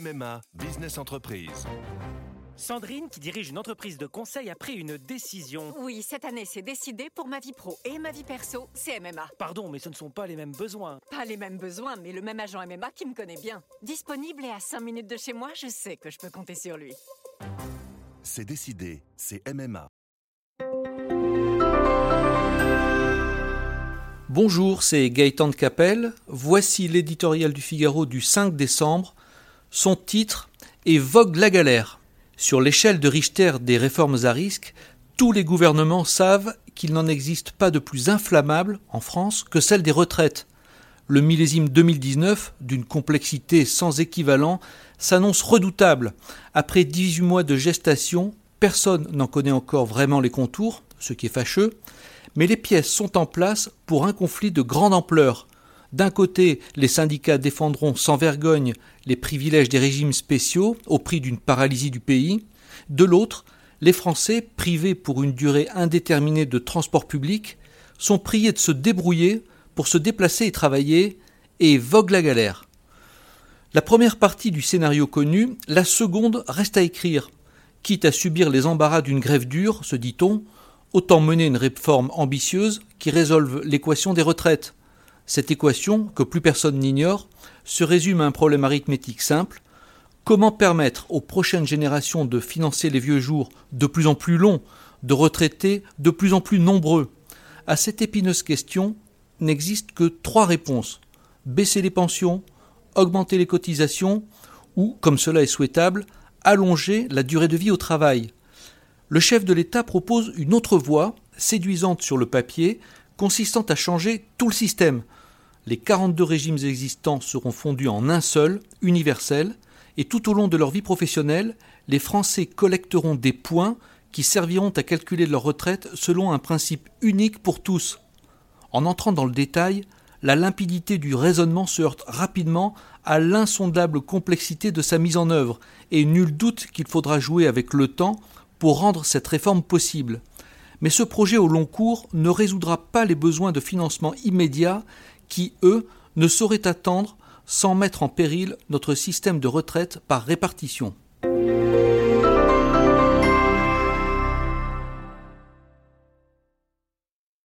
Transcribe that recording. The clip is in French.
MMA Business Entreprise. Sandrine, qui dirige une entreprise de conseil, a pris une décision. Oui, cette année, c'est décidé pour ma vie pro et ma vie perso, c'est MMA. Pardon, mais ce ne sont pas les mêmes besoins. Pas les mêmes besoins, mais le même agent MMA qui me connaît bien. Disponible et à 5 minutes de chez moi, je sais que je peux compter sur lui. C'est décidé, c'est MMA. Bonjour, c'est Gaëtan de Capelle. Voici l'éditorial du Figaro du 5 décembre. Son titre est Vogue la galère. Sur l'échelle de Richter des réformes à risque, tous les gouvernements savent qu'il n'en existe pas de plus inflammable en France que celle des retraites. Le millésime 2019, d'une complexité sans équivalent, s'annonce redoutable. Après 18 mois de gestation, personne n'en connaît encore vraiment les contours, ce qui est fâcheux, mais les pièces sont en place pour un conflit de grande ampleur. D'un côté, les syndicats défendront sans vergogne les privilèges des régimes spéciaux au prix d'une paralysie du pays. De l'autre, les Français, privés pour une durée indéterminée de transport public, sont priés de se débrouiller pour se déplacer et travailler, et vogue la galère. La première partie du scénario connu, la seconde reste à écrire. Quitte à subir les embarras d'une grève dure, se dit-on, autant mener une réforme ambitieuse qui résolve l'équation des retraites. Cette équation, que plus personne n'ignore, se résume à un problème arithmétique simple. Comment permettre aux prochaines générations de financer les vieux jours de plus en plus longs, de retraités de plus en plus nombreux? À cette épineuse question n'existe que trois réponses. Baisser les pensions, augmenter les cotisations ou, comme cela est souhaitable, allonger la durée de vie au travail. Le chef de l'État propose une autre voie, séduisante sur le papier, consistant à changer tout le système, les 42 régimes existants seront fondus en un seul, universel, et tout au long de leur vie professionnelle, les Français collecteront des points qui serviront à calculer leur retraite selon un principe unique pour tous. En entrant dans le détail, la limpidité du raisonnement se heurte rapidement à l'insondable complexité de sa mise en œuvre, et nul doute qu'il faudra jouer avec le temps pour rendre cette réforme possible. Mais ce projet au long cours ne résoudra pas les besoins de financement immédiat qui, eux, ne sauraient attendre sans mettre en péril notre système de retraite par répartition.